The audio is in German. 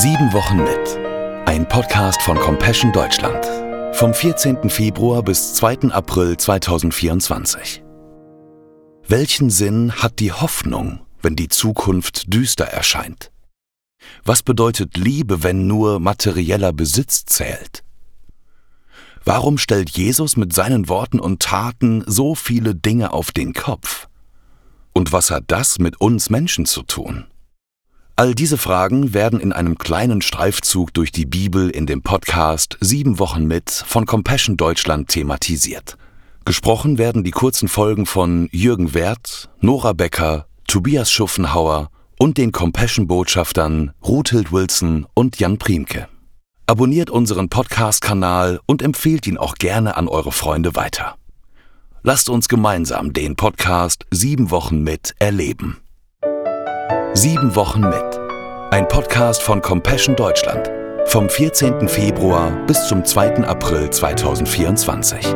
Sieben Wochen mit. Ein Podcast von Compassion Deutschland. Vom 14. Februar bis 2. April 2024. Welchen Sinn hat die Hoffnung, wenn die Zukunft düster erscheint? Was bedeutet Liebe, wenn nur materieller Besitz zählt? Warum stellt Jesus mit seinen Worten und Taten so viele Dinge auf den Kopf? Und was hat das mit uns Menschen zu tun? All diese Fragen werden in einem kleinen Streifzug durch die Bibel in dem Podcast Sieben Wochen mit von Compassion Deutschland thematisiert. Gesprochen werden die kurzen Folgen von Jürgen Werth, Nora Becker, Tobias Schuffenhauer und den Compassion-Botschaftern Ruthild Wilson und Jan Priemke. Abonniert unseren Podcast-Kanal und empfehlt ihn auch gerne an eure Freunde weiter. Lasst uns gemeinsam den Podcast Sieben Wochen mit erleben. Sieben Wochen mit. Ein Podcast von Compassion Deutschland. Vom 14. Februar bis zum 2. April 2024.